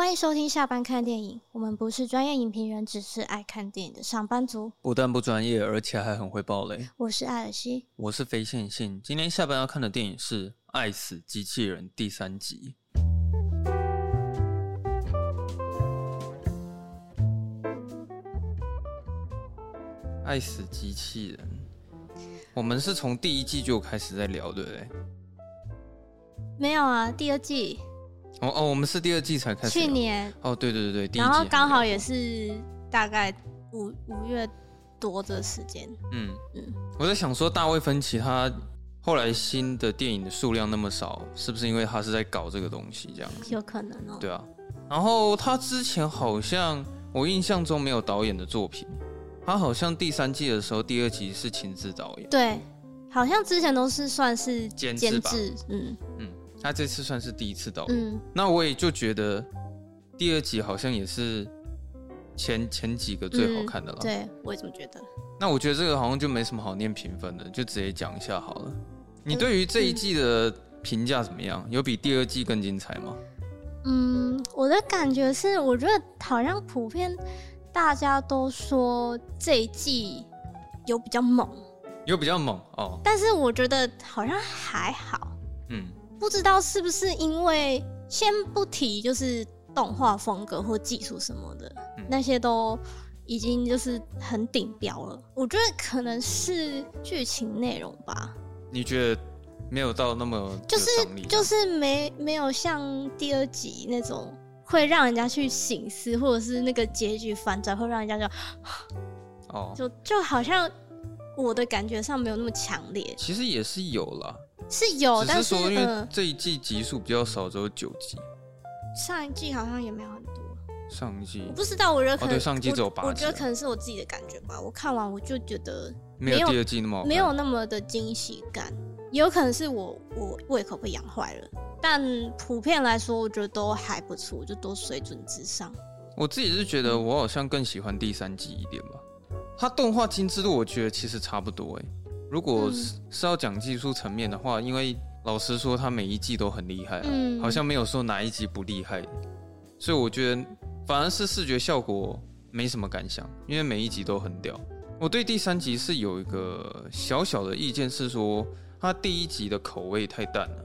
欢迎收听下班看电影。我们不是专业影评人，只是爱看电影的上班族。不但不专业，而且还很会爆雷。我是艾尔西，我是非线性。今天下班要看的电影是《爱死机器人》第三集。《爱死机器人》，我们是从第一季就开始在聊，对不对？没有啊，第二季。哦哦，我们是第二季才开始。去年哦，对对对对，然后刚好也是大概五五月多的时间。嗯嗯，我在想说，大卫芬奇他后来新的电影的数量那么少，是不是因为他是在搞这个东西这样子？有可能哦。对啊，然后他之前好像我印象中没有导演的作品，他好像第三季的时候第二集是亲自导演。对，好像之前都是算是监制。嗯嗯。他这次算是第一次导演，嗯，那我也就觉得第二集好像也是前前几个最好看的了。嗯，对，我也这么觉得。那我觉得这个好像就没什么好念评分的，就直接讲一下好了。你对于这一季的评价怎么样？有比第二季更精彩吗？嗯，我的感觉是，我觉得好像普遍大家都说这一季有比较猛，有比较猛哦。但是我觉得好像还好，嗯。不知道是不是因为先不提，就是动画风格或技术什么的，嗯、那些都已经就是很顶标了。我觉得可能是剧情内容吧。你觉得没有到那么就是就是没没有像第二集那种会让人家去醒思，或者是那个结局反转会让人家就哦，就就好像我的感觉上没有那么强烈。其实也是有啦。是有，但是说因为这一季集数比较少，只有九集。上一季好像也没有很多。上一季我不知道，我觉得可能、哦、对上一季只有八集。我觉得可能是我自己的感觉吧。我看完我就觉得没有，第二季那么没有那么的惊喜感。也有可能是我我胃口被养坏了，但普遍来说，我觉得都还不错，就都水准之上。我自己是觉得我好像更喜欢第三季一点吧。它动画精致度，我觉得其实差不多哎、欸。如果是是要讲技术层面的话，因为老实说，他每一季都很厉害啊，嗯，好像没有说哪一集不厉害，所以我觉得反而是视觉效果没什么感想，因为每一集都很屌。我对第三集是有一个小小的意见，是说他第一集的口味太淡了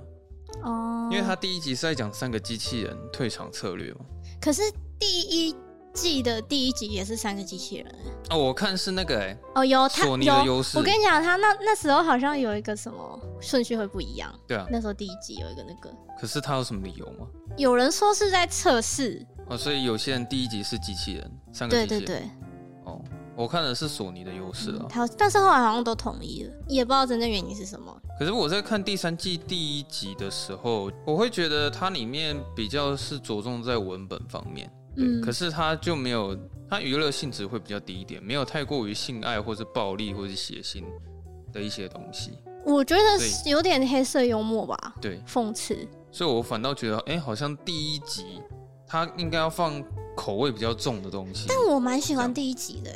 哦，因为他第一集是在讲三个机器人退场策略嘛，可是第一。记得第一集也是三个机器人哦，我看是那个哎哦，有他索尼的优势。我跟你讲，他那那时候好像有一个什么顺序会不一样。对啊，那时候第一集有一个那个。可是他有什么理由吗？有人说是在测试哦，所以有些人第一集是机器人，三个机器人。对对对。哦，我看的是索尼的优势啊。他但是后来好像都统一了，也不知道真正原因是什么。可是我在看第三季第一集的时候，我会觉得它里面比较是着重在文本方面。对，嗯，可是它就没有，它娱乐性质会比较低一点，没有太过于性爱或是暴力或是血腥的一些东西。我觉得有点黑色幽默吧，对，讽刺。所以我反倒觉得，哎、欸，好像第一集它应该要放口味比较重的东西。但我蛮喜欢第一集的，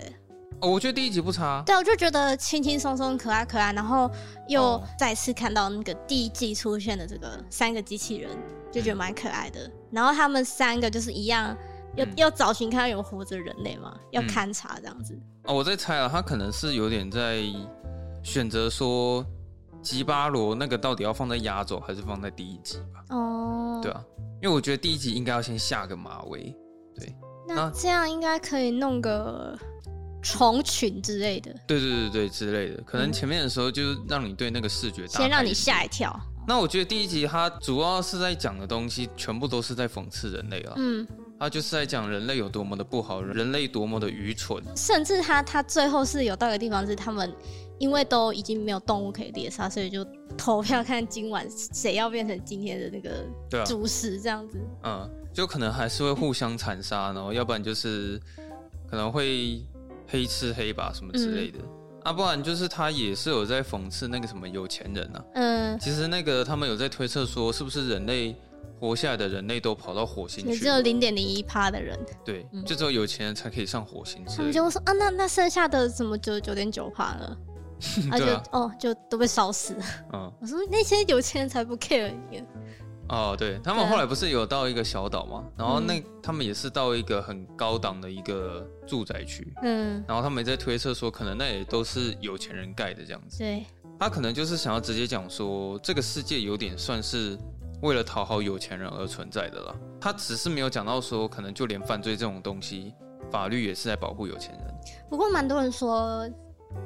哦，我觉得第一集不差。对，我就觉得轻轻松松、可爱可爱，然后又再次看到那个第一季出现的这个三个机器人，就觉得蛮可爱的。嗯、然后他们三个就是一样。要要找寻看到有活着人类吗？要勘察这样子。哦，我在猜啊，他可能是有点在选择说吉巴罗那个到底要放在压轴还是放在第一集吧？哦，对啊，因为我觉得第一集应该要先下个马威。对，那这样应该可以弄个虫群之类的。对对对对，之类的，可能前面的时候就让你对那个视觉大先让你吓一跳。那我觉得第一集它主要是在讲的东西，全部都是在讽刺人类啊。嗯。他就是在讲人类有多么的不好，人类多么的愚蠢，甚至他他最后是有到一个地方，是他们因为都已经没有动物可以猎杀，所以就投票看今晚谁要变成今天的那个主食这样子。啊、嗯，就可能还是会互相残杀，然后要不然就是可能会黑吃黑吧什么之类的，嗯、啊，不然就是他也是有在讽刺那个什么有钱人啊。嗯，其实那个他们有在推测说，是不是人类。活下来的人类都跑到火星去，只有零点零一趴的人。对，就只有有钱人才可以上火星。他们就会说啊，那那剩下的怎么九十九点九趴了？啊，就哦，就都被烧死了。嗯，我说那些有钱人才不 care 你。哦，对，他们后来不是有到一个小岛吗？然后那、嗯、他们也是到一个很高档的一个住宅区，嗯，然后他们也在推测说，可能那也都是有钱人盖的这样子。对，他可能就是想要直接讲说，这个世界有点算是为了讨好有钱人而存在的啦。他只是没有讲到说，可能就连犯罪这种东西，法律也是在保护有钱人。不过蛮多人说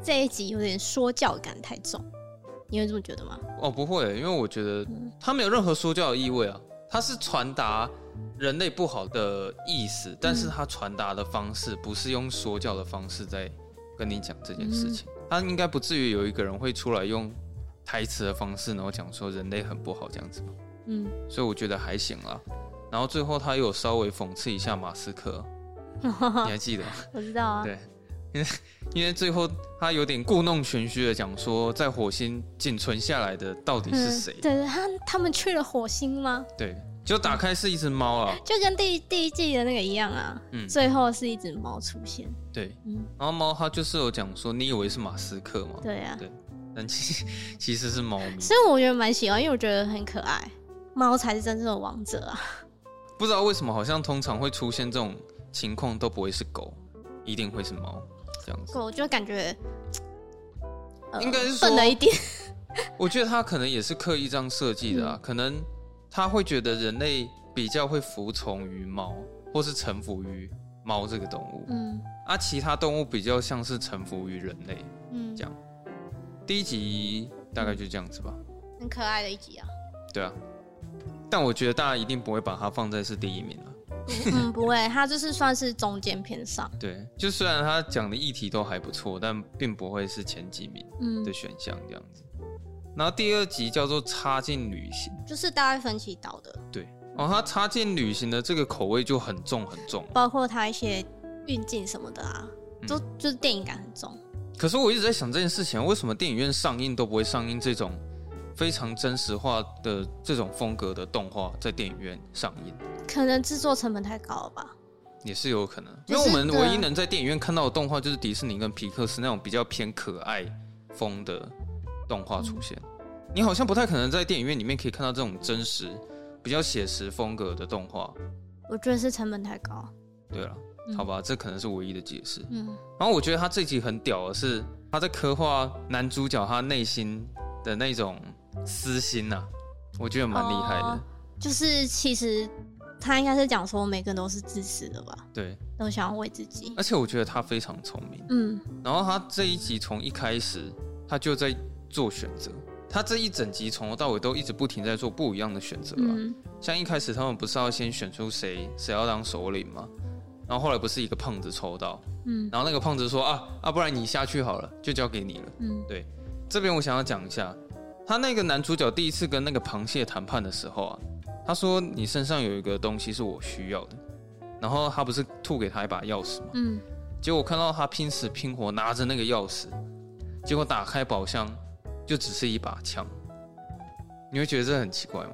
这一集有点说教感太重。你会这么觉得吗？哦，不会，因为我觉得他没有任何说教的意味啊，他是传达人类不好的意思，但是他传达的方式不是用说教的方式在跟你讲这件事情，他应该不至于有一个人会出来用台词的方式，然后讲说人类很不好这样子。嗯，所以我觉得还行啦。然后最后他又有稍微讽刺一下马斯克，你还记得？我知道啊。对。因为 因为最后他有点故弄玄虚的讲说，在火星仅存下来的到底是谁？嗯？对，他他们去了火星吗？对，就打开是一只猫啊，就跟第第一季的那个一样啊。嗯，最后是一只猫出现。对，嗯，然后猫它就是有讲说，你以为是马斯克吗？对啊，对，但其实其实是猫咪。所以我觉得蛮喜欢，因为我觉得很可爱，猫才是真正的王者啊。不知道为什么，好像通常会出现这种情况都不会是狗，一定会是猫。这样子，狗就感觉，应该是笨了一点。我觉得他可能也是刻意这样设计的啊，嗯、可能他会觉得人类比较会服从于猫，或是臣服于猫这个动物。嗯，啊，其他动物比较像是臣服于人类。嗯，这样。第一集大概就这样子吧。很可爱的一集啊。对啊，但我觉得大家一定不会把它放在是第一名了。嗯，不会，它就是算是中间偏上。对，就虽然它讲的议题都还不错，但并不会是前几名的选项这样子。嗯、然后第二集叫做插进旅行，就是大卫芬奇导的。对，哦，他插进旅行的这个口味就很重很重，包括他一些运镜什么的啊，都就是电影感很重。可是我一直在想这件事情，为什么电影院上映都不会上映这种非常真实化的这种风格的动画在电影院上映？可能制作成本太高了吧，也是有可能，因为我们唯一能在电影院看到的动画就是迪士尼跟皮克斯那种比较偏可爱风的动画出现。你好像不太可能在电影院里面可以看到这种真实、比较写实风格的动画。我觉得是成本太高。对了，好吧，这可能是唯一的解释。嗯，然后我觉得他这集很屌的是，他在刻画男主角他内心的那种私心呐，我觉得蛮厉害的。就是其实。他应该是讲说，每个人都是自私的吧？对，都想要为自己。而且我觉得他非常聪明。嗯。然后他这一集从一开始，他就在做选择。他这一整集从头到尾都一直不停在做不一样的选择啊。嗯。像一开始他们不是要先选出谁谁要当首领吗？然后后来不是一个胖子抽到，嗯。然后那个胖子说啊啊，不然你下去好了，就交给你了。嗯。对。这边我想要讲一下，他那个男主角第一次跟那个螃蟹谈判的时候啊。他说：“你身上有一个东西是我需要的。”然后他不是吐给他一把钥匙吗？嗯。结果看到他拼死拼活拿着那个钥匙，结果打开宝箱就只是一把枪。你会觉得这很奇怪吗？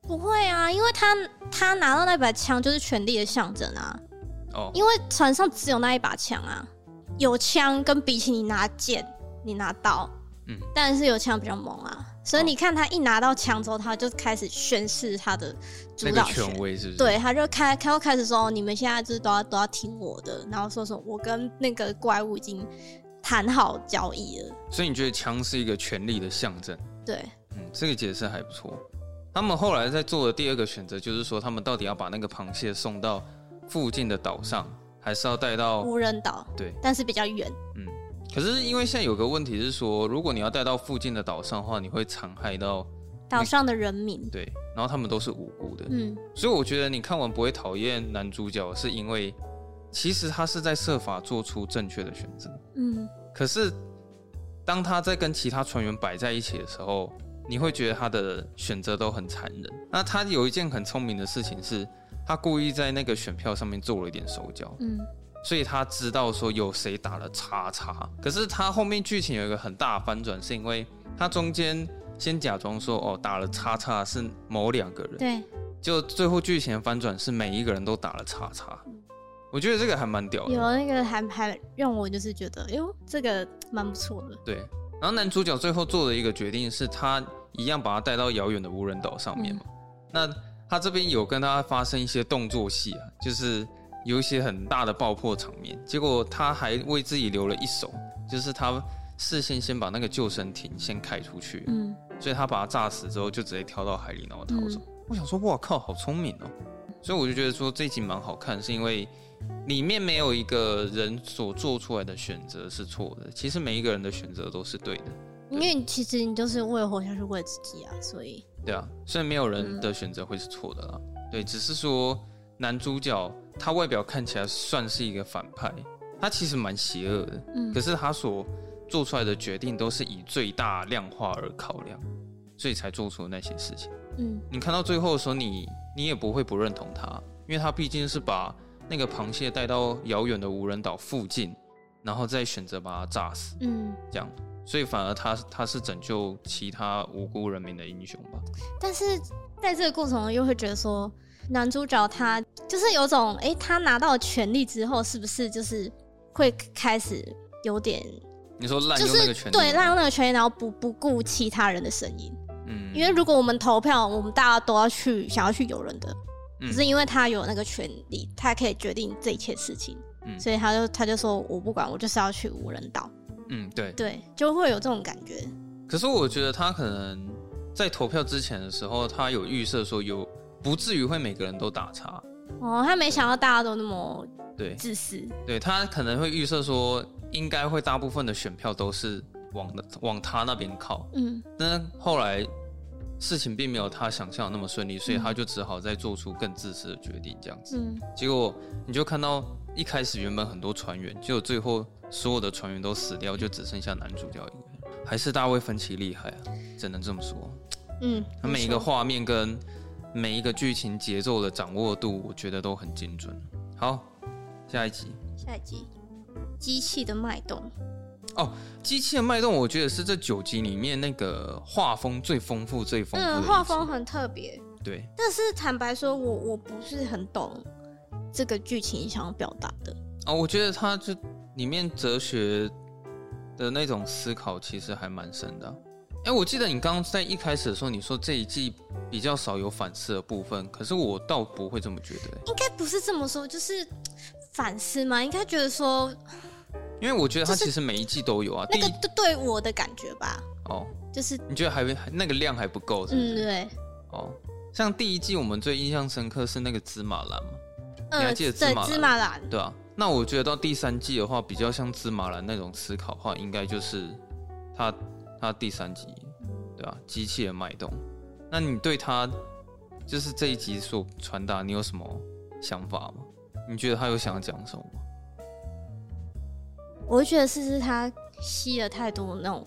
不会啊，因为他他拿到那把枪就是权力的象征啊。哦。因为船上只有那一把枪啊，有枪跟比起你拿剑，你拿刀，嗯，但是有枪比较猛啊。所以你看，他一拿到枪之后，他就开始宣示他的主导权威，是不是？对，他就开，他就开始说：“你们现在就是都要都要听我的。”然后说什么：“我跟那个怪物已经谈好交易了。”所以你觉得枪是一个权力的象征？对，嗯，这个解释还不错。他们后来在做的第二个选择，就是说他们到底要把那个螃蟹送到附近的岛上，还是要带到无人岛？对，但是比较远。嗯。可是因为现在有个问题是说，如果你要带到附近的岛上的话，你会残害到岛上的人民。对，然后他们都是无辜的。嗯，所以我觉得你看完不会讨厌男主角，是因为其实他是在设法做出正确的选择。嗯，可是当他在跟其他船员摆在一起的时候，你会觉得他的选择都很残忍。那他有一件很聪明的事情是，他故意在那个选票上面做了一点手脚。嗯。所以他知道说有谁打了叉叉，可是他后面剧情有一个很大的翻转，是因为他中间先假装说哦打了叉叉是某两个人，对，就最后剧情翻转是每一个人都打了叉叉，我觉得这个还蛮屌的，有那个还还让我就是觉得哎呦这个蛮不错的，对，然后男主角最后做的一个决定是他一样把他带到遥远的无人岛上面嘛，嗯，那他这边有跟他发生一些动作戏啊，就是有一些很大的爆破场面，结果他还为自己留了一手，就是他事先先把那个救生艇先开出去，嗯，所以他把他炸死之后就直接跳到海里然后逃走。嗯、我想说，哇靠，好聪明哦！所以我就觉得说这一集蛮好看，是因为里面没有一个人所做出来的选择是错的，其实每一个人的选择都是对的。因为其实你就是为了活下去，为了自己啊，所以对啊，所以没有人的选择会是错的啦。嗯、对，只是说男主角他外表看起来算是一个反派，他其实蛮邪恶的，嗯，可是他所做出来的决定都是以最大量化而考量，所以才做出那些事情。嗯，你看到最后的时候，你你也不会不认同他，因为他毕竟是把那个螃蟹带到遥远的无人岛附近，然后再选择把它炸死，嗯，这样。所以反而他他是拯救其他无辜人民的英雄吧。但是在这个过程中，又会觉得说，男主角他就是有种，哎、欸，他拿到权力之后，是不是就是会开始有点？你说滥用那个权力？对，滥用那个权力，然后不不顾其他人的声音。嗯。因为如果我们投票，我们大家都要去想要去有人的，只是因为他有那个权利，他可以决定这一切事情。嗯。所以他就他就说我不管，我就是要去无人岛。嗯，对对，就会有这种感觉。可是我觉得他可能在投票之前的时候，他有预设说有不至于会每个人都打叉。哦，他没想到大家都那么对自私。对，对他可能会预设说，应该会大部分的选票都是往往他那边靠。嗯，但后来事情并没有他想象的那么顺利，所以他就只好再做出更自私的决定，这样子。嗯，结果你就看到一开始原本很多船员，结果最后。所有的船员都死掉，就只剩下男主角一个人。还是大卫芬奇厉害啊，只能这么说。嗯，他每一个画面跟每一个剧情节奏的掌握度，我觉得都很精准。好，下一集。下一集，机器的脉动。哦，机器的脉动，我觉得是这九集里面那个画风最丰富、最丰富的。嗯，画风很特别。对。但是坦白说，我我不是很懂这个剧情想要表达的。哦，我觉得它这。里面哲学的那种思考其实还蛮深的。哎，我记得你刚刚在一开始的时候，你说这一季比较少有反思的部分，可是我倒不会这么觉得。应该不是这么说，就是反思嘛？应该觉得说，因为我觉得它其实每一季都有啊。那个对我的感觉吧。哦，就是你觉得还那个量还不够，是不是？嗯，对。哦，像第一季我们最印象深刻是那个芝麻蓝嘛？嗯，你还记得芝麻蓝？芝麻蓝，对啊。那我觉得到第三季的话，比较像芝麻蓝那种思考的话，应该就是他他第三集，对吧？机器的脉动。那你对他就是这一集所传达，你有什么想法吗？你觉得他有想要讲什么吗？我觉得是是他吸了太多那种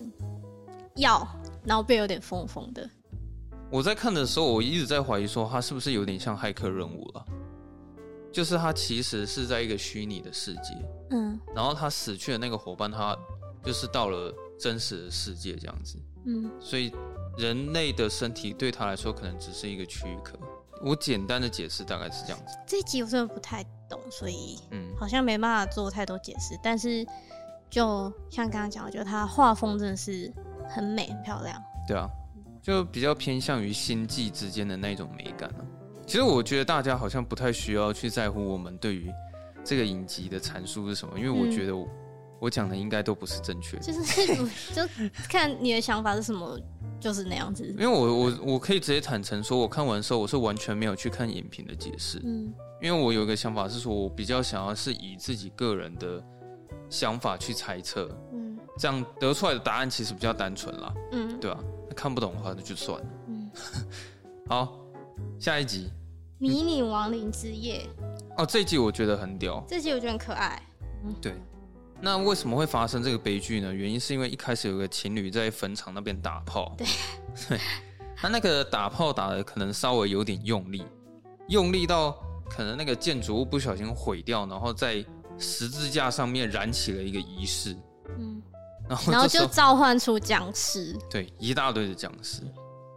药，然后变有点疯疯的。我在看的时候，我一直在怀疑说，他是不是有点像骇客任务了？就是他其实是在一个虚拟的世界，嗯，然后他死去的那个伙伴，他就是到了真实的世界这样子，嗯，所以人类的身体对他来说可能只是一个躯壳。我简单的解释大概是这样子。这一集我真的不太懂，所以嗯，好像没办法做太多解释。但是就像刚刚讲，我觉得他画风真的是很美、很漂亮。对啊，就比较偏向于星际之间的那种美感呢。其实我觉得大家好像不太需要去在乎我们对于这个影集的阐述是什么，因为我觉得我、嗯、我讲的应该都不是正确的。就是 就看你的想法是什么，就是那样子。因为我我我可以直接坦诚说，我看完的时候我是完全没有去看影评的解释。嗯，因为我有一个想法是说，我比较想要是以自己个人的想法去猜测。嗯，这样得出来的答案其实比较单纯啦。嗯，对吧？看不懂的话那就算了。嗯，好，下一集。迷你亡灵之夜哦，这一集我觉得很屌，这集我觉得很可爱。嗯，对。那为什么会发生这个悲剧呢？原因是因为一开始有个情侣在坟场那边打炮。对。对。他那个打炮打的可能稍微有点用力，用力到可能那个建筑物不小心毁掉，然后在十字架上面燃起了一个仪式。嗯。然后，然后就召唤出僵尸。对，一大堆的僵尸。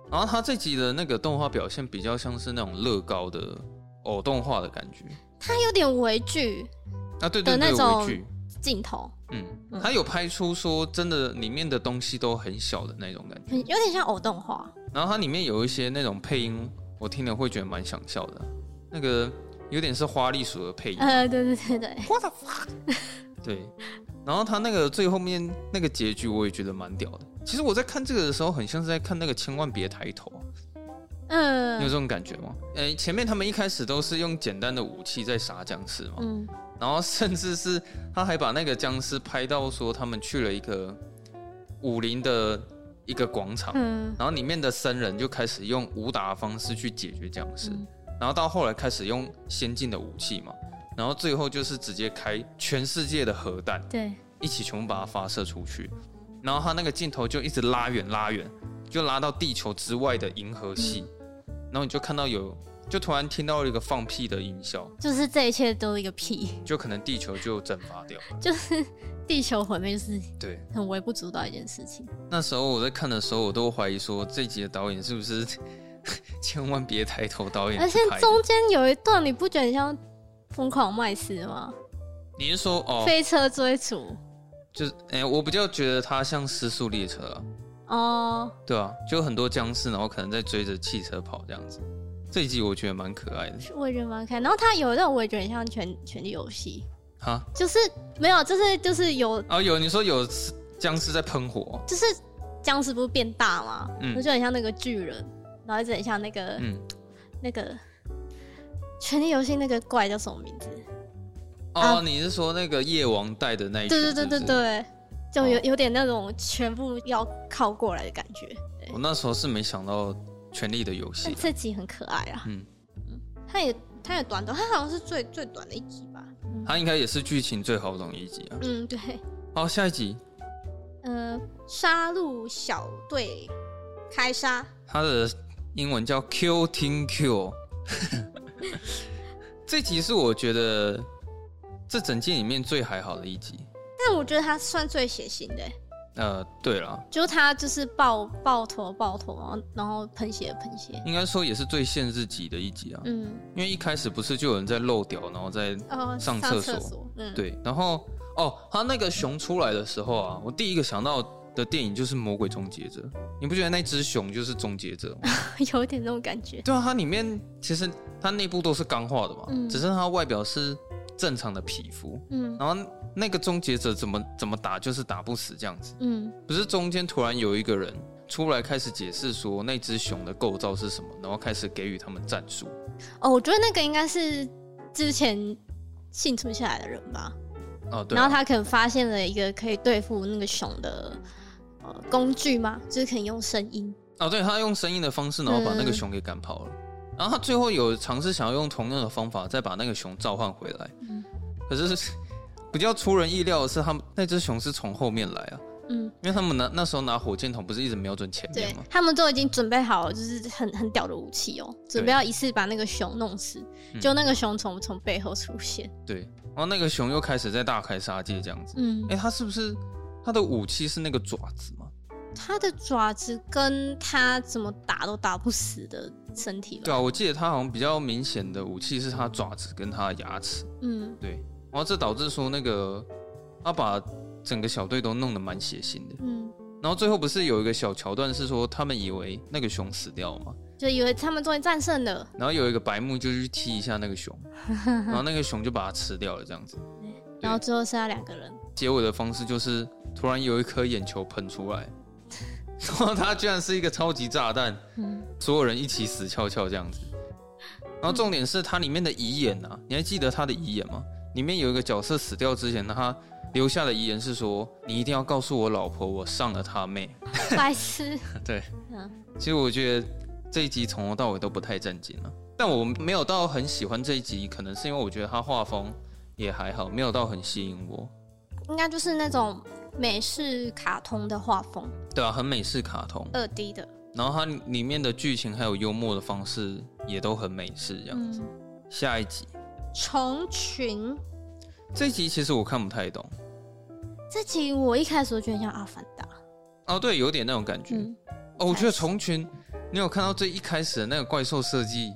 然后他这集的那个动画表现比较像是那种乐高的偶动画的感觉，他有点微距啊，对对对，那种镜头，嗯，他有拍出说真的里面的东西都很小的那种感觉，有点像偶动画。然后它里面有一些那种配音，我听了会觉得蛮想笑的。那个有点是花栗鼠的配音。呃，对对对对。What the fuck？对。然后他那个最后面那个结局，我也觉得蛮屌的。其实我在看这个的时候，很像是在看那个千万别抬头。嗯。你有这种感觉吗？诶，前面他们一开始都是用简单的武器在杀僵尸嘛。嗯。然后甚至是他还把那个僵尸拍到说他们去了一个武林的一个广场，嗯。然后里面的僧人就开始用武打的方式去解决僵尸，嗯。然后到后来开始用先进的武器嘛。然后最后就是直接开全世界的核弹，对，一起全部把它发射出去。然后他那个镜头就一直拉远拉远，就拉到地球之外的银河系。嗯、然后你就看到有，就突然听到了一个放屁的音效，就是这一切都是一个屁，就可能地球就蒸发掉了，就是地球毁灭，就是对，很微不足道一件事情。那时候我在看的时候，我都怀疑说这集的导演是不是 千万别抬头导演？而且中间有一段，你不觉得像？疯狂麦斯吗？你是说哦？飞车追逐，就是哎、欸，我比较觉得它像失速列车啊。哦，对啊，就很多僵尸，然后可能在追着汽车跑这样子。这一集我觉得蛮可爱的，我也觉得蛮可爱。然后它有那种我也觉得很像权权力游戏哈，就是没有，就是就是有哦，有你说有僵尸在喷火，就是僵尸不是变大吗？嗯，就很像那个巨人，然后一直很像那个嗯那个。权力游戏那个怪叫什么名字？哦，啊、你是说那个夜王带的那一？对对对对对，就有有点那种全部要靠过来的感觉。我那时候是没想到权力的游戏，这集很可爱啊。嗯嗯，它也它也短短，它好像是最最短的一集吧。它应该也是剧情最好懂的一集啊。嗯，对。好，下一集。呃，杀戮小队开杀。它的英文叫 Kill Team Kill。这集是我觉得这整季里面最还好的一集，但我觉得它算最血腥的。呃，对了，就他就是抱抱头抱头，然后然后喷血喷血，应该说也是最限制级的一集啊。嗯，因为一开始不是就有人在漏屌，然后在上厕所。哦、所嗯，对，然后哦，他那个熊出来的时候啊，我第一个想到。的电影就是《魔鬼终结者》，你不觉得那只熊就是终结者吗？有点那种感觉。对啊，它里面其实它内部都是钢化的嘛，嗯、只是它外表是正常的皮肤。嗯，然后那个终结者怎么怎么打就是打不死这样子。嗯，不是中间突然有一个人出来开始解释说那只熊的构造是什么，然后开始给予他们战术。哦，我觉得那个应该是之前幸存下来的人吧。哦，对啊。然后他可能发现了一个可以对付那个熊的。呃，工具吗？就是可以用声音哦，对，他用声音的方式，然后把那个熊给赶跑了。嗯、然后他最后有尝试想要用同样的方法再把那个熊召唤回来。嗯，可是比较出人意料的是，他们那只熊是从后面来啊。嗯，因为他们拿那时候拿火箭筒不是一直瞄准前面吗？他们都已经准备好了，就是很很屌的武器哦，准备要一次把那个熊弄死。就那个熊从从背后出现。对，然后那个熊又开始在大开杀戒这样子。嗯，哎，他是不是？他的武器是那个爪子吗？他的爪子跟他怎么打都打不死的身体吧？对啊，我记得他好像比较明显的武器是他爪子跟他的牙齿。嗯，对。然后这导致说那个他把整个小队都弄得蛮血腥的。嗯。然后最后不是有一个小桥段是说他们以为那个熊死掉了吗？就以为他们终于战胜了。然后有一个白目就去踢一下那个熊，然后那个熊就把它吃掉了，这样子。然后最后剩下两个人。结尾的方式就是突然有一颗眼球喷出来，然后它居然是一个超级炸弹，嗯，所有人一起死翘翘这样子。然后重点是它里面的遗言啊，你还记得他的遗言吗？里面有一个角色死掉之前，他留下的遗言是说：“你一定要告诉我老婆，我上了他妹。”白痴。对，其实我觉得这一集从头到尾都不太正经了，但我没有到很喜欢这一集，可能是因为我觉得他画风。也还好，没有到很吸引我。应该就是那种美式卡通的画风。对啊，很美式卡通，二 D 的。然后它里面的剧情还有幽默的方式也都很美式这样子。嗯、下一集，虫群。这集其实我看不太懂。这集我一开始觉得像阿凡达。哦，对，有点那种感觉。嗯、哦，我觉得虫群，你有看到最一开始的那个怪兽设计，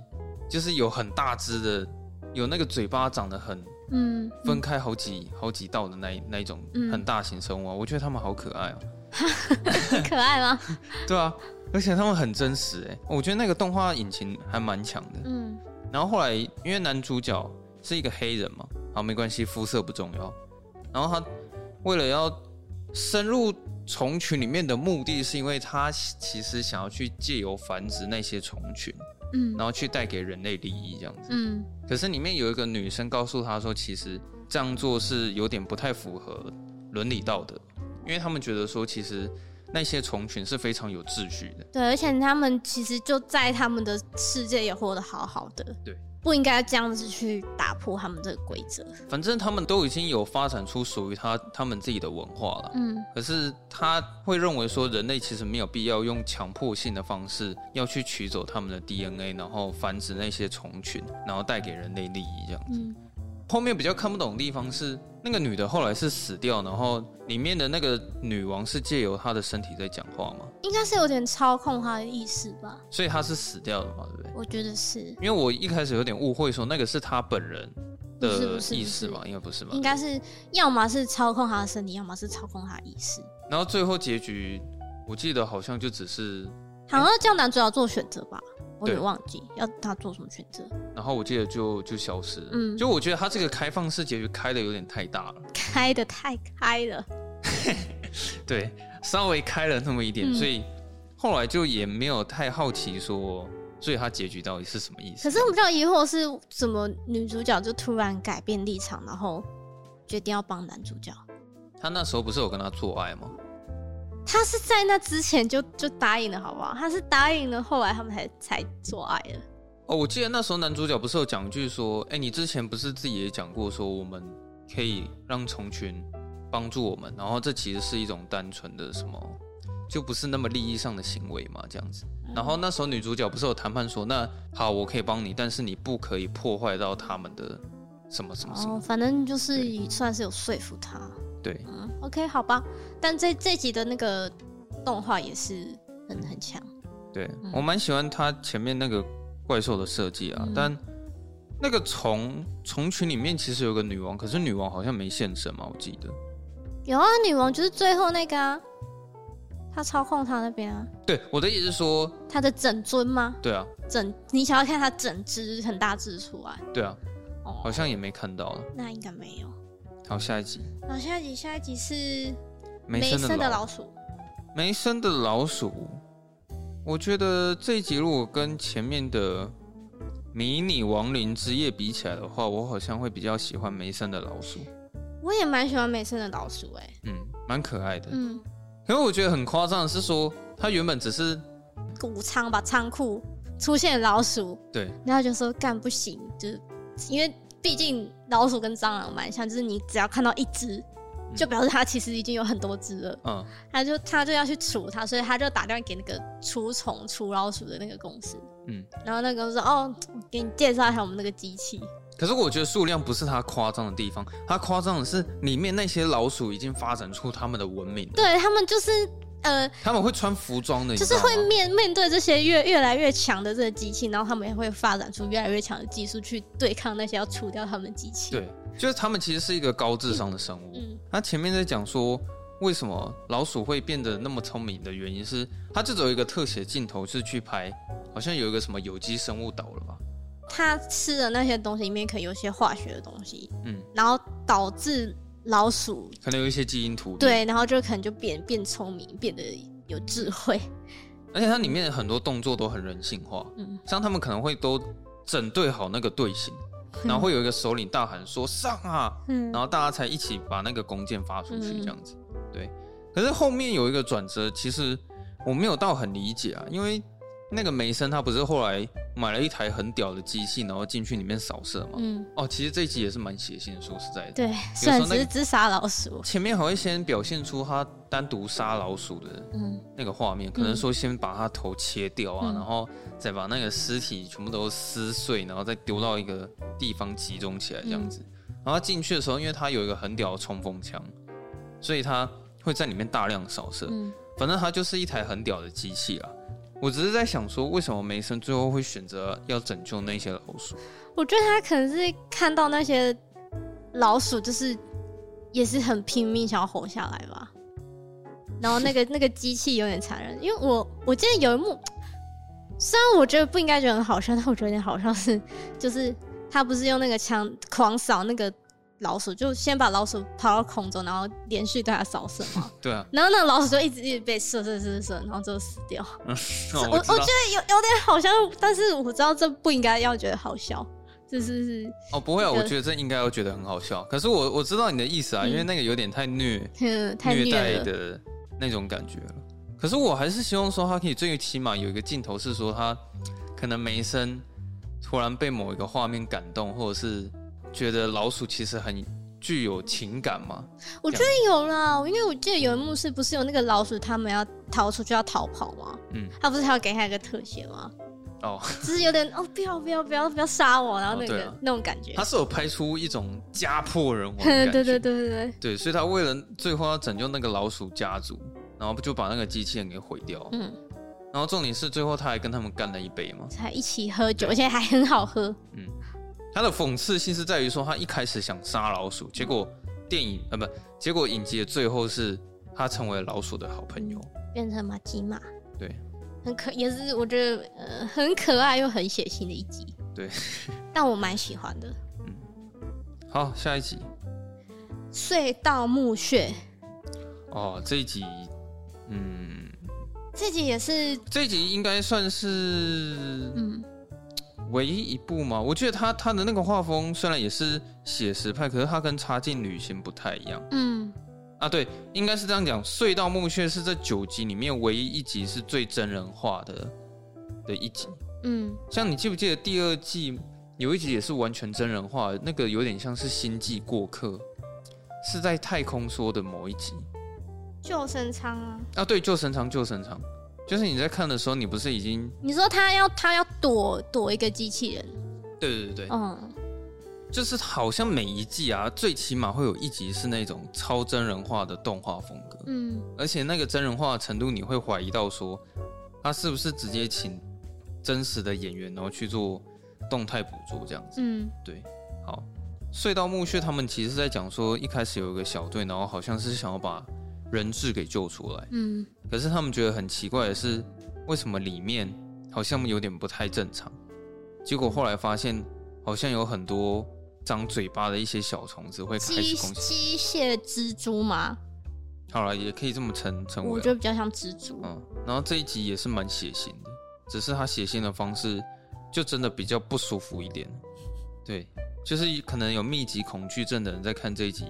就是有很大只的，有那个嘴巴长得很。嗯，分开好几好几道的那那一种很大型生物，我觉得他们好可爱哦，可爱吗？对啊，而且他们很真实哎，我觉得那个动画引擎还蛮强的。嗯，然后后来因为男主角是一个黑人嘛，好没关系，肤色不重要。然后他为了要深入虫群里面的目的是因为他其实想要去借由繁殖那些虫群，嗯，然后去带给人类利益这样子。嗯，可是里面有一个女生告诉他说，其实这样做是有点不太符合伦理道德。因为他们觉得说，其实那些虫群是非常有秩序的，对，而且他们其实就在他们的世界也活得好好的，对，不应该这样子去打破他们这个规则。反正他们都已经有发展出属于他他们自己的文化了，嗯，可是他会认为说，人类其实没有必要用强迫性的方式要去取走他们的 DNA，然后繁殖那些虫群，然后带给人类利益这样子。嗯后面比较看不懂的地方是，那个女的后来是死掉，然后里面的那个女王是借由她的身体在讲话吗？应该是有点操控她的意识吧。所以她是死掉的嘛，对不对？我觉得是。因为我一开始有点误会，说那个是他本人的意思吧？应该不是吧？应该是，要么是操控他的身体，要么是操控他的意识。然后最后结局，我记得好像就只是，好像叫男主角做选择吧。我也忘记要他做什么选择，然后我记得就就消失了。嗯，就我觉得他这个开放式结局开的有点太大了，开的太开了。对，稍微开了那么一点，嗯，所以后来就也没有太好奇说，所以他结局到底是什么意思？可是我比较疑惑是怎么女主角就突然改变立场，然后决定要帮男主角？他那时候不是有跟他做爱吗？他是在那之前就就答应了，好不好？他是答应了，后来他们才才做爱了。哦，我记得那时候男主角不是有讲句说：“哎、欸，你之前不是自己也讲过说，我们可以让虫群帮助我们，然后这其实是一种单纯的什么，就不是那么利益上的行为嘛，这样子。然后那时候女主角不是有谈判说，那好，我可以帮你，但是你不可以破坏到他们的什么什么什么。哦，反正就是算是有说服他。”对，嗯，OK，好吧，但这这集的那个动画也是很很强。对，嗯，我蛮喜欢它前面那个怪兽的设计啊，嗯，但那个虫虫群里面其实有个女王，可是女王好像没现身嘛，我记得。有啊，女王就是最后那个啊，她操控他那边啊。对，我的意思是说，他的整尊吗？对啊，整你想要看他整只很大只出来？对啊，哦，好像也没看到了。那应该没有。好，下一集。好，下一集，下一集是梅森的老鼠。梅森的老鼠，我觉得这一集如果跟前面的《迷你亡灵之夜》比起来的话，我好像会比较喜欢梅森的老鼠。我也蛮喜欢梅森的老鼠，欸，哎，嗯，蛮可爱的，嗯。可是我觉得很夸张的是说，他原本只是谷仓吧，仓库出现老鼠，对，然后就说干不行，就是因为。毕竟老鼠跟蟑螂蛮像，就是你只要看到一只，就表示它其实已经有很多只了。嗯，他就他就要去除它，所以他就打电话给那个除虫除老鼠的那个公司。嗯，然后那个说：“哦，我给你介绍一下我们那个机器。”可是我觉得数量不是它夸张的地方，它夸张的是里面那些老鼠已经发展出他们的文明了。对，他们就是。呃，他们会穿服装的，就是会面面对这些越越来越强的这个机器，然后他们也会发展出越来越强的技术去对抗那些要除掉他们的机器。对，就是他们其实是一个高智商的生物。嗯，他前面在讲说为什么老鼠会变得那么聪明的原因是，他就只有一个特写镜头是去拍，好像有一个什么有机生物岛了吧？他吃的那些东西里面可能有些化学的东西，嗯，然后导致。老鼠可能有一些基因突变，对，然后就可能就变变聪明，变得有智慧，而且它里面很多动作都很人性化，嗯，像他们可能会都整队好那个队形，然后会有一个首领大喊说上啊，嗯，然后大家才一起把那个弓箭发出去这样子，嗯，对。可是后面有一个转折，其实我没有到很理解啊，因为。那个梅森他不是后来买了一台很屌的机器，然后进去里面扫射嘛？嗯。哦，其实这一集也是蛮血腥的，说实在的。对，算是只杀老鼠。前面还会先表现出他单独杀老鼠的那个画面，嗯，可能说先把他头切掉啊，嗯，然后再把那个尸体全部都撕碎，然后再丢到一个地方集中起来这样子。嗯，然后他进去的时候，因为他有一个很屌的冲锋枪，所以他会在里面大量扫射。嗯。反正他就是一台很屌的机器啊。我只是在想说，为什么梅森最后会选择要拯救那些老鼠？我觉得他可能是看到那些老鼠，就是也是很拼命想要活下来吧。然后那个 那个机器有点残忍，因为我我记得有一幕，虽然我觉得不应该觉得很好笑，但我觉得有点好笑是，就是他不是用那个枪狂扫那个老鼠，就先把老鼠抛到空中，然后连续对它扫射嘛。对啊。然后那个老鼠就一直一直被射射射射，然后就死掉。嗯，我我，我觉得有有点好笑，但是我知道这不应该要觉得好笑。这是是哦，不会啊，我觉得这应该要觉得很好笑。可是我我知道你的意思啊，嗯、因为那个有点太虐，太虐待的那种感觉了。可是我还是希望说，他可以最起码有一个镜头是说，他可能梅森突然被某一个画面感动，或者是觉得老鼠其实很具有情感吗。我觉得有啦，因为我记得有一幕是不是有那个老鼠他们要逃出去要逃跑吗？嗯，他不是还要给他一个特写吗？哦，只是有点哦，不要不要不要不要杀我，然后那个、哦啊、那种感觉，他是有拍出一种家破人亡 对对对对对。对，所以他为了最后要拯救那个老鼠家族，然后就把那个机器人给毁掉，嗯，然后重点是最后他还跟他们干了一杯嘛，才一起喝酒，而且还很好喝，嗯，他的讽刺性是在于说他一开始想杀老鼠，结果电影呃不，结果影集的最后是他成为老鼠的好朋友，变成马吉玛，对。很可也是我觉得呃很可爱又很血腥的一集，对，但我蛮喜欢的。嗯，好，下一集隧道墓穴。哦，这一集，嗯，这集也是这一集应该算是嗯唯一一部嘛。我觉得他他的那个画风虽然也是写实派，可是他跟《插进旅行》不太一样。嗯。啊，对，应该是这样讲。隧道墓穴是这九集里面唯一一集是最真人化的的一集。嗯，像你记不记得第二季有一集也是完全真人化，那个有点像是星际过客，是在太空说的某一集。救生舱啊？啊，对，救生舱，救生舱，就是你在看的时候，你不是已经？你说他要他要躲躲一个机器人？对对对对，嗯。就是好像每一季啊，最起码会有一集是那种超真人化的动画风格，嗯，而且那个真人化的程度，你会怀疑到说，他是不是直接请真实的演员，然后去做动态捕捉这样子，嗯，对，好，隧道墓穴他们其实是在讲说，一开始有一个小队，然后好像是想要把人质给救出来，嗯，可是他们觉得很奇怪的是，为什么里面好像有点不太正常，结果后来发现好像有很多。长嘴巴的一些小虫子会开始攻击机械蜘蛛吗？好了，也可以这么称称为。我觉得比较像蜘蛛。嗯，然后这一集也是蛮血腥的，只是他血腥的方式就真的比较不舒服一点。对，就是可能有密集恐惧症的人在看这一集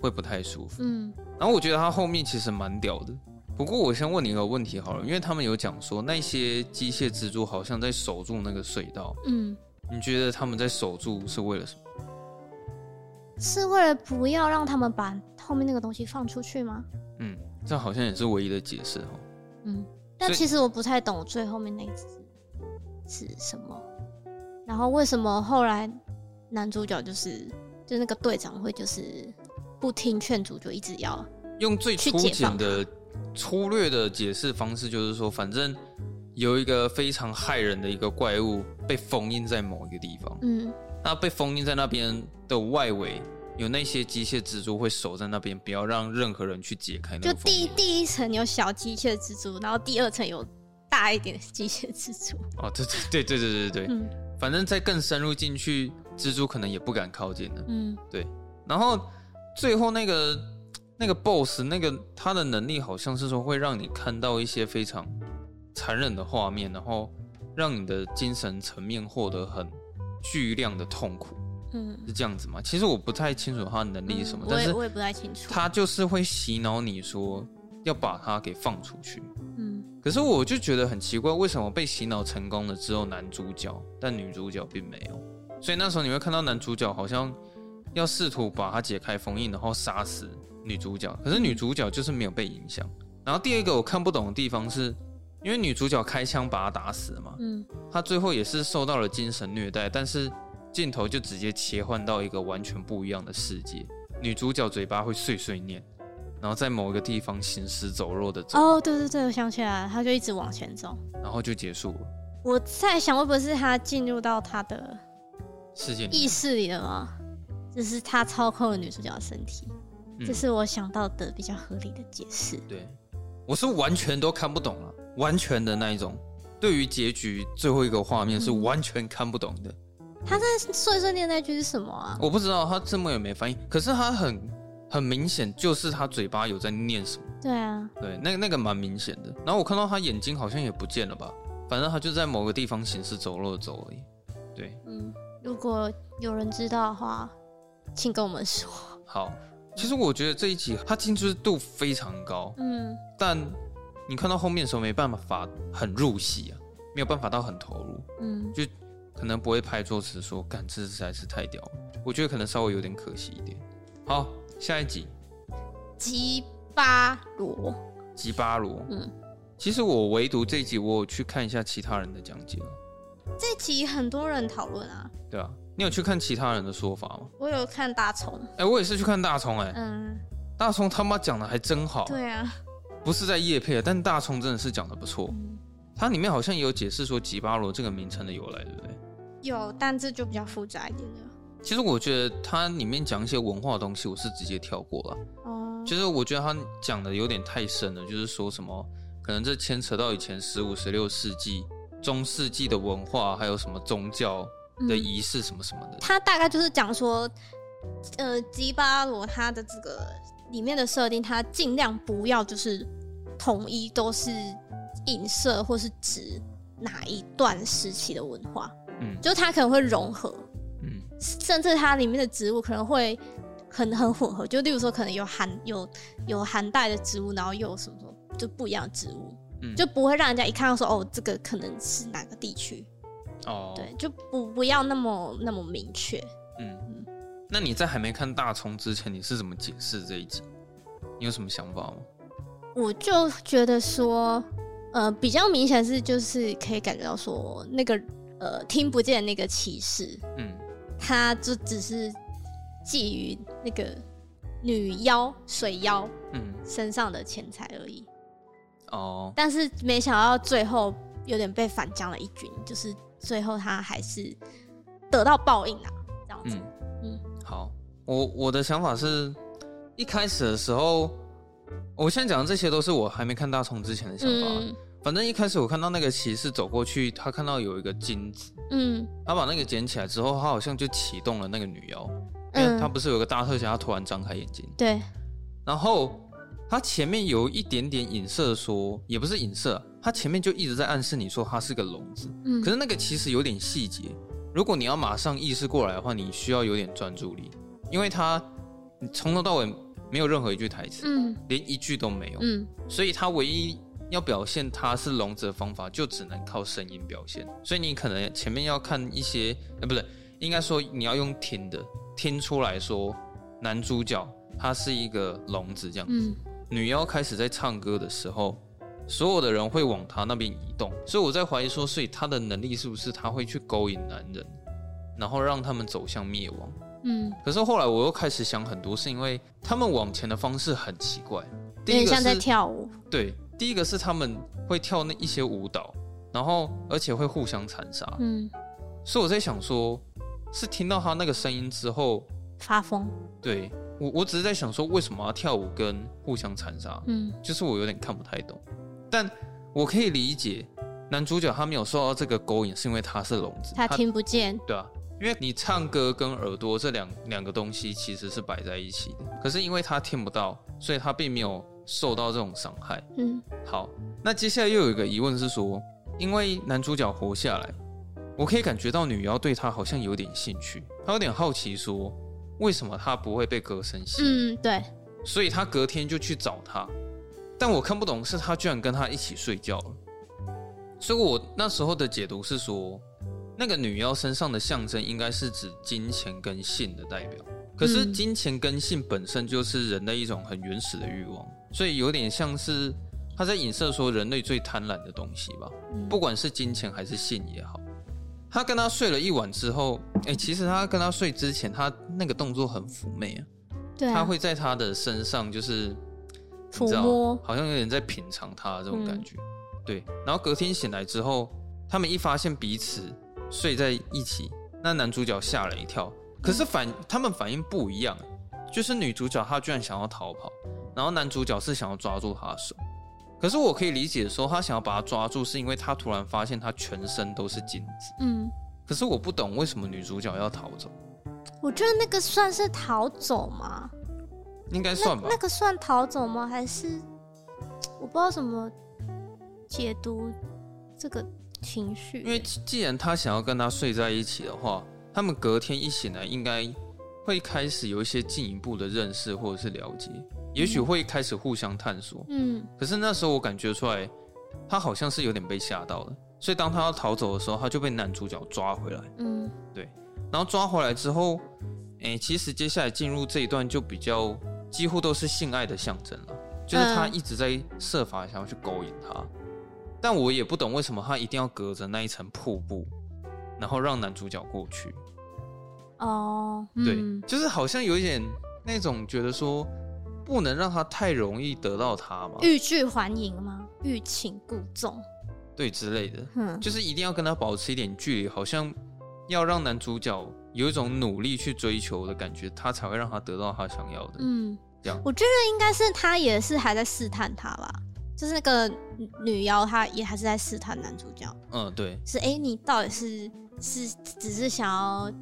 会不太舒服。嗯，然后我觉得他后面其实蛮屌的。不过我先问你一个问题好了，因为他们有讲说那些机械蜘蛛好像在守住那个隧道。嗯，你觉得他们在守住是为了什么？是为了不要让他们把后面那个东西放出去吗？嗯，这好像也是唯一的解释哦。嗯，但其实我不太懂最后面那只是什么。然后为什么后来男主角就是就那个队长会就是不听劝阻，就一直要用最粗简的粗略的解释方式，就是说，反正有一个非常害人的一个怪物被封印在某一个地方。嗯。那被封印在那边的外围，有那些机械蜘蛛会守在那边，不要让任何人去解开。就第一第一层有小机械蜘蛛，然后第二层有大一点的机械蜘蛛。哦，对对对对对对对，嗯，反正再更深入进去，蜘蛛可能也不敢靠近了。嗯，对。然后最后那个那个 boss，那个他的能力好像是说会让你看到一些非常残忍的画面，然后让你的精神层面获得很。巨量的痛苦，嗯，是这样子吗？其实我不太清楚他的能力是什么，嗯、但是我也不太清楚。他就是会洗脑你说要把他给放出去，嗯。可是我就觉得很奇怪，为什么被洗脑成功了只有男主角，但女主角并没有？所以那时候你会看到男主角好像要试图把它解开封印，然后杀死女主角。可是女主角就是没有被影响。然后第二个我看不懂的地方是。因为女主角开枪把他打死了嘛，嗯，她最后也是受到了精神虐待，但是镜头就直接切换到一个完全不一样的世界。女主角嘴巴会碎碎念，然后在某一个地方行尸走肉的走。哦，对对对，我想起来了，她就一直往前走，然后就结束了。我在想，会不会是她进入到她的世界意识里了吗？就是他操控了女主角的身体，这是我想到的比较合理的解释。对。我是完全都看不懂了，完全的那一种。对于结局最后一个画面是完全看不懂的。他在碎碎念那句是什么啊？我不知道，他字幕也没翻译。可是他很很明显，就是他嘴巴有在念什么。对啊，对，那个那个蛮明显的。然后我看到他眼睛好像也不见了吧？反正他就在某个地方行尸走肉走而已。对，嗯，如果有人知道的话，请跟我们说。好，其实我觉得这一集它精致度非常高，嗯，但你看到后面的时候没办法很入戏啊，没有办法到很投入，嗯，就可能不会拍作词说，干这实在是太屌了，我觉得可能稍微有点可惜一点。好，下一集，吉巴罗，吉巴罗，嗯，其实我唯独这一集我有去看一下其他人的讲解。了，这集很多人讨论啊，对啊。你有去看其他人的说法吗？我有看大葱，哎、欸，我也是去看大葱，哎，嗯，大葱他妈讲的还真好，对啊，不是在叶配，但大葱真的是讲的不错，嗯，它里面好像也有解释说吉巴罗这个名称的由来，对不对？有，但这就比较复杂一点了。其实我觉得它里面讲一些文化的东西，我是直接跳过了，哦，就是我觉得他讲的有点太深了，就是说什么可能这牵扯到以前十五、十六世纪中世纪的文化，还有什么宗教。的仪式什么什么的，他大概就是讲说，呃，吉巴罗他的这个里面的设定，他尽量不要就是统一都是影射或是指哪一段时期的文化，嗯，就他可能会融合，嗯，甚至它里面的植物可能会很很混合，就例如说可能有寒有有寒带的植物，然后又有什么什么就不一样的植物，嗯，就不会让人家一看到说哦，这个可能是哪个地区。哦，对，就不不要那么那么明确。嗯嗯，那你在还没看大葱之前，你是怎么解释这一集？你有什么想法吗？我就觉得说，呃，比较明显是就是可以感觉到说，那个呃听不见那个骑士，嗯，他就只是觊觎那个女妖水妖，嗯，身上的钱财而已。哦，但是没想到最后有点被反将了一军，就是。最后他还是得到报应啊，这样子。嗯，嗯好，我我的想法是，一开始的时候，我现在讲的这些都是我还没看大葱之前的想法。嗯、反正一开始我看到那个骑士走过去，他看到有一个金子，嗯，他把那个捡起来之后，他好像就启动了那个女妖，因为他不是有个大特写，他突然张开眼睛，对，然后他前面有一点点影射说，也不是影射。他前面就一直在暗示你说他是个聋子，嗯，可是那个其实有点细节。如果你要马上意识过来的话，你需要有点专注力，因为他从头到尾没有任何一句台词，嗯，连一句都没有，嗯，所以他唯一要表现他是聋子的方法，就只能靠声音表现。所以你可能前面要看一些，呃，不对，应该说你要用听的听出来说男主角他是一个聋子这样子。嗯，女妖开始在唱歌的时候。所有的人会往他那边移动，所以我在怀疑说，所以他的能力是不是他会去勾引男人，然后让他们走向灭亡？嗯。可是后来我又开始想很多，是因为他们往前的方式很奇怪。第一个是像在跳舞。对，第一个是他们会跳那一些舞蹈，然后而且会互相残杀。嗯。所以我在想说，是听到他那个声音之后发疯？对，我我只是在想说，为什么要跳舞跟互相残杀？嗯，就是我有点看不太懂。但我可以理解，男主角他没有受到这个勾引，是因为他是聋子，他听不见。对啊，因为你唱歌跟耳朵这两两个东西其实是摆在一起的，可是因为他听不到，所以他并没有受到这种伤害。嗯，好，那接下来又有一个疑问是说，因为男主角活下来，我可以感觉到女妖对他好像有点兴趣，他有点好奇说，为什么他不会被歌声吸引？嗯，对，所以他隔天就去找他。但我看不懂，是他居然跟他一起睡觉了，所以我那时候的解读是说，那个女妖身上的象征应该是指金钱跟性的代表。可是金钱跟性本身就是人类一种很原始的欲望，所以有点像是他在影射说人类最贪婪的东西吧，不管是金钱还是性也好。他跟他睡了一晚之后，哎，其实他跟他睡之前，他那个动作很妩媚啊，对啊，他会在他的身上就是。你知道，好像有点在品尝他的这种感觉，嗯、对。然后隔天醒来之后，他们一发现彼此睡在一起，那男主角吓了一跳。可是反他们反应不一样，就是女主角她居然想要逃跑，然后男主角是想要抓住她的手。可是我可以理解说，他想要把他抓住，是因为他突然发现他全身都是金子。嗯。可是我不懂为什么女主角要逃走。我觉得那个算是逃走吗？应该算吧。那，那个算逃走吗？还是我不知道怎么解读这个情绪？因为既然他想要跟他睡在一起的话，他们隔天一醒来，应该会开始有一些进一步的认识或者是了解，也许会开始互相探索。嗯。可是那时候我感觉出来，他好像是有点被吓到了。所以当他要逃走的时候，他就被男主角抓回来。嗯，对。然后抓回来之后，哎、欸，其实接下来进入这一段就比较几乎都是性爱的象征了，就是他一直在设法想要去勾引他。嗯、但我也不懂为什么他一定要隔着那一层瀑布，然后让男主角过去。哦，嗯、对，就是好像有一点那种觉得说不能让他太容易得到他嘛，欲拒还迎吗？欲擒故纵。对之类的，嗯，就是一定要跟他保持一点距离，好像要让男主角有一种努力去追求的感觉，他才会让他得到他想要的。嗯，这样。我觉得应该是他也是还在试探他吧，就是那个女妖，她也还是在试探男主角。嗯，对。是哎，你到底是是只是想要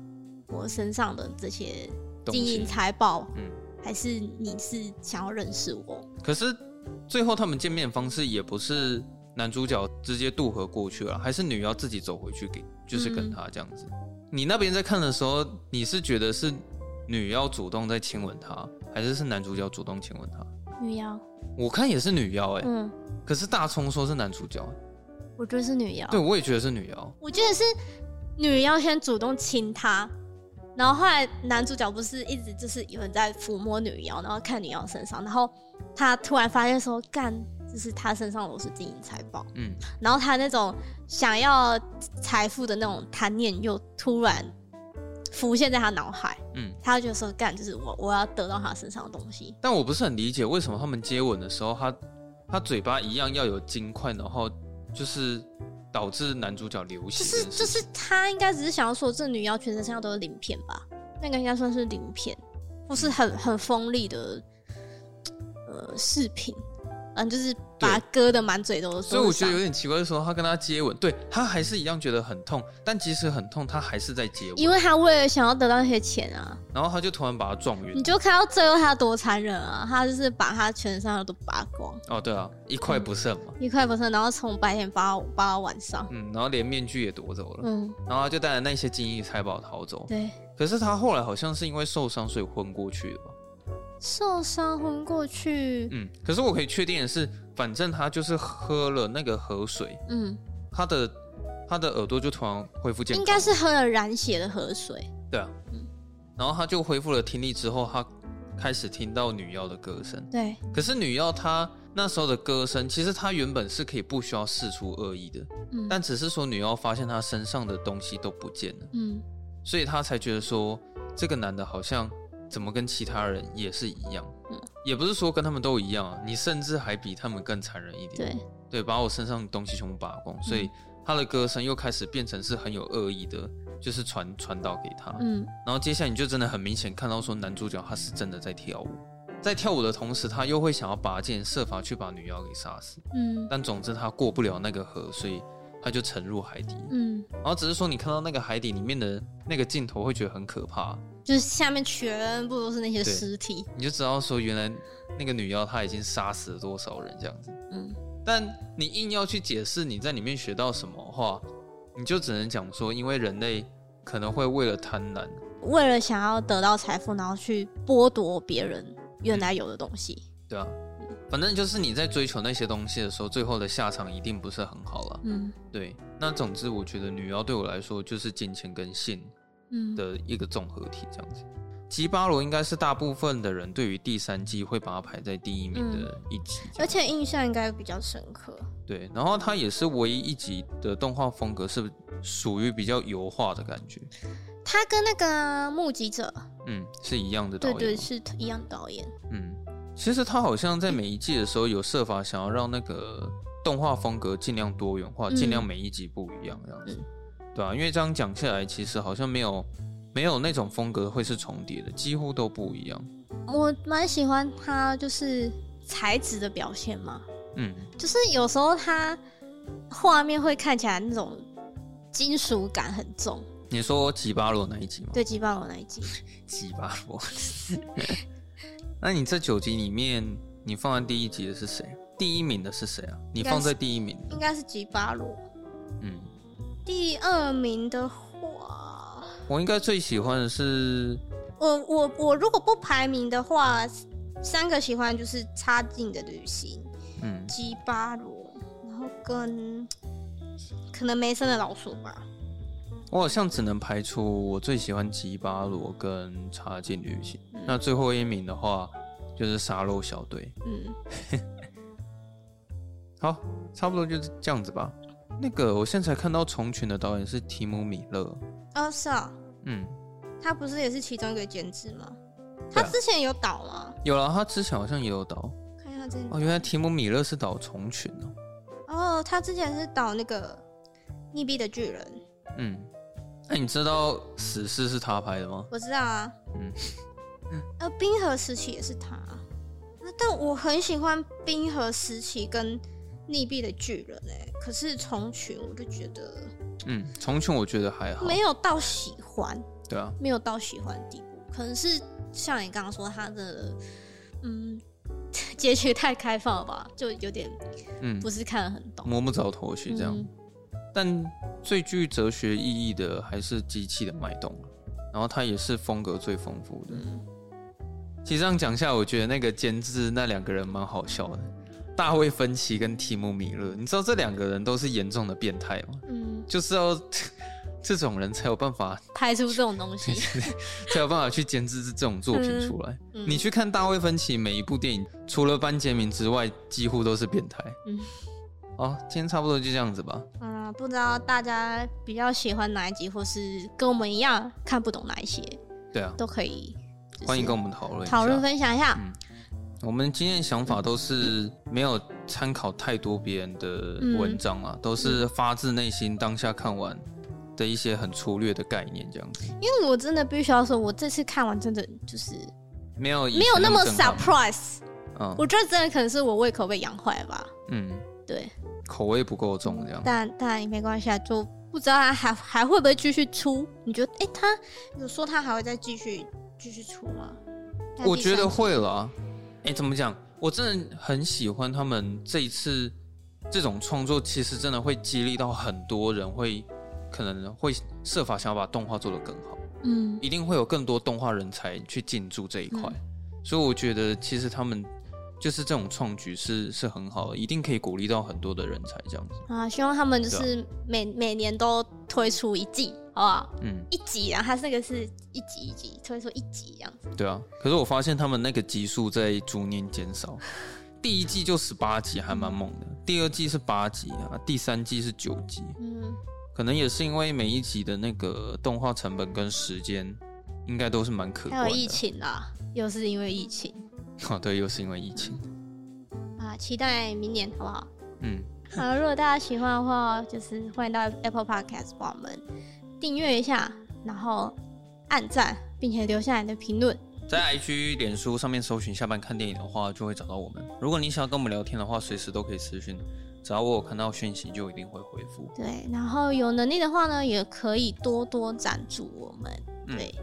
我身上的这些金银财宝，嗯，还是你是想要认识我？可是最后他们见面方式也不是。男主角直接渡河过去了，还是女妖自己走回去给，就是跟他这样子。嗯、你那边在看的时候，你是觉得是女妖主动在亲吻他，还是是男主角主动亲吻他？女妖，我看也是女妖哎、欸。嗯。可是大葱说是男主角，我觉得是女妖。对，我也觉得是女妖。我觉得是女妖先主动亲他，然后后来男主角不是一直就是有人在抚摸女妖，然后看女妖身上，然后他突然发现说干。就是他身上都是金银财宝，嗯，然后他那种想要财富的那种贪念又突然浮现在他脑海，嗯，他就说干，就是我我要得到他身上的东西。但我不是很理解为什么他们接吻的时候，他他嘴巴一样要有金块，然后就是导致男主角流血。就是就是他应该只是想要说，这女妖全身上下都是鳞片吧？那个应该算是鳞片，或是很很锋利的呃饰品。嗯，就是把他割的满嘴都是。所以我觉得有点奇怪的时候，他跟他接吻，对他还是一样觉得很痛，但即使很痛，他还是在接吻，因为他为了想要得到那些钱啊。然后他就突然把他撞晕。你就看到最后他多残忍啊！他就是把他全身上下都拔光。哦，对啊，一块不剩嘛。嗯、一块不剩，然后从白天拔到拔到晚上。嗯，然后连面具也夺走了。嗯，然后他就带着那些金银财宝逃走。对。可是他后来好像是因为受伤，所以昏过去了吧？受伤昏过去，嗯，可是我可以确定的是，反正他就是喝了那个河水，嗯，他的他的耳朵就突然恢复健康，应该是喝了染血的河水，对啊，嗯，然后他就恢复了听力之后，他开始听到女妖的歌声，对，可是女妖她那时候的歌声，其实她原本是可以不需要释出恶意的，嗯，但只是说女妖发现她身上的东西都不见了，嗯，所以她才觉得说这个男的好像。怎么跟其他人也是一样？嗯，也不是说跟他们都一样啊，你甚至还比他们更残忍一点。对，对，把我身上的东西全部拔光，所以他的歌声又开始变成是很有恶意的，就是传传导给他。嗯，然后接下来你就真的很明显看到说男主角他是真的在跳舞，在跳舞的同时，他又会想要拔剑，设法去把女妖给杀死。嗯，但总之他过不了那个河，所以他就沉入海底。嗯，然后只是说你看到那个海底里面的那个镜头，会觉得很可怕。就是下面全部都是那些尸体，你就知道说原来那个女妖她已经杀死了多少人这样子。嗯，但你硬要去解释你在里面学到什么话，你就只能讲说，因为人类可能会为了贪婪，为了想要得到财富，然后去剥夺别人原来有的东西。嗯，对啊，反正就是你在追求那些东西的时候，最后的下场一定不是很好了。嗯，对。那总之，我觉得女妖对我来说就是金钱跟性。的一个综合体这样子，吉巴罗应该是大部分的人对于第三季会把它排在第一名的一集，而且印象应该比较深刻。对，然后它也是唯一一集的动画风格是属于比较油画的感觉。它跟那个目击者，嗯，是一样的导演，对对，是一样导演。嗯，其实他好像在每一季的时候有设法想要让那个动画风格尽量多元化，尽量每一集不一样这样子。嗯对啊，因为这样讲下来，其实好像没有没有那种风格会是重叠的，几乎都不一样。我蛮喜欢他就是材质的表现嘛，嗯，就是有时候他画面会看起来那种金属感很重。你说吉巴罗那一集吗？对，吉巴罗那一集。吉巴罗。那你这九集里面，你放在第一集的是谁？第一名的是谁啊？你放在第一名，应该是吉巴罗。嗯。第二名的话，我应该最喜欢的是。我我我如果不排名的话，三个喜欢就是差劲的旅行，嗯，吉巴罗，然后跟可能梅森的老鼠吧。我好像只能排除我最喜欢吉巴罗跟差劲旅行，嗯，那最后一名的话就是沙漏小队。嗯，好，差不多就是这样子吧。那个我现在才看到虫群的导演是提姆米勒。哦，是啊，嗯。他不是也是其中一个监制吗？他之前有导吗？有了，他之前好像也有导。看一下这哦，原来提姆米勒是导《虫群》哦。哦，他之前是导那个《溺毙的巨人》。嗯，那你知道《死侍》是他拍的吗？我知道啊。嗯。呃，《冰河时期》也是他。但我很喜欢《冰河时期》跟《溺毙的巨人》哎，可是《虫群》我就觉得，嗯，《虫群》我觉得还好，没有到喜欢。对啊，没有到喜欢的地步，可能是像你刚刚说他的，嗯，结局太开放了吧，就有点，嗯，不是看得很懂，摸不着头绪这样。嗯、但最具哲学意义的还是机器的脉动，然后它也是风格最丰富的。嗯、其实这样讲下，我觉得那个监制那两个人蛮好笑的，大卫芬奇跟提姆米勒，你知道这两个人都是严重的变态吗？嗯，就是要。这种人才有办法拍出这种东西，才有办法去监制这种作品出来。你去看大卫芬奇每一部电影，除了班杰明之外，几乎都是变态。嗯，好，今天差不多就这样子吧。嗯，不知道大家比较喜欢哪一集，或是跟我们一样看不懂哪一些？对啊，都可以欢迎跟我们讨论讨论分享一下。嗯，我们今天的想法都是没有参考太多别人的文章啊，嗯、都是发自内心当下看完。的一些很粗略的概念，这样子。因为我真的必须要说，我这次看完真的就是没有没有那么 surprise。嗯，我觉得真的可能是我胃口被养坏了吧。嗯，对，口味不够重这样。但但也没关系啊，就不知道他还还会不会继续出？你觉得？哎、欸，他有说他还会再继续继续出吗？我觉得会了。哎、欸，怎么讲？我真的很喜欢他们这一次这种创作，其实真的会激励到很多人会。可能会设法想要把动画做得更好，嗯，一定会有更多动画人才去进驻这一块，嗯、所以我觉得其实他们就是这种创举是是很好的，一定可以鼓励到很多的人才这样子啊。希望他们就是每、啊、每年都推出一季，好不好？嗯，一集啊，他这个是一集一集推出一集这样子。对啊，可是我发现他们那个集数在逐年减少，第一季就十八集，还蛮猛的，第二季是八集啊，第三季是九集，嗯。可能也是因为每一集的那个动画成本跟时间，应该都是蛮可观的。还有疫情啦，又是因为疫情。哦，对，又是因为疫情。啊，期待明年好不好？嗯。好，如果大家喜欢的话，就是欢迎到 Apple Podcast 帮我们订阅一下，然后按赞，并且留下你的评论。在 IG、脸书上面搜寻“下班看电影”的话，就会找到我们。如果你想要跟我们聊天的话，随时都可以私讯。只要我有看到讯息，就一定会回复。对，然后有能力的话呢，也可以多多赞助我们，嗯、对，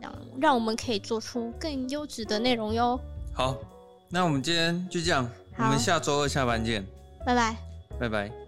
让让我们可以做出更优质的内容哟。好，那我们今天就这样，我们下周二下班见，拜拜，拜拜。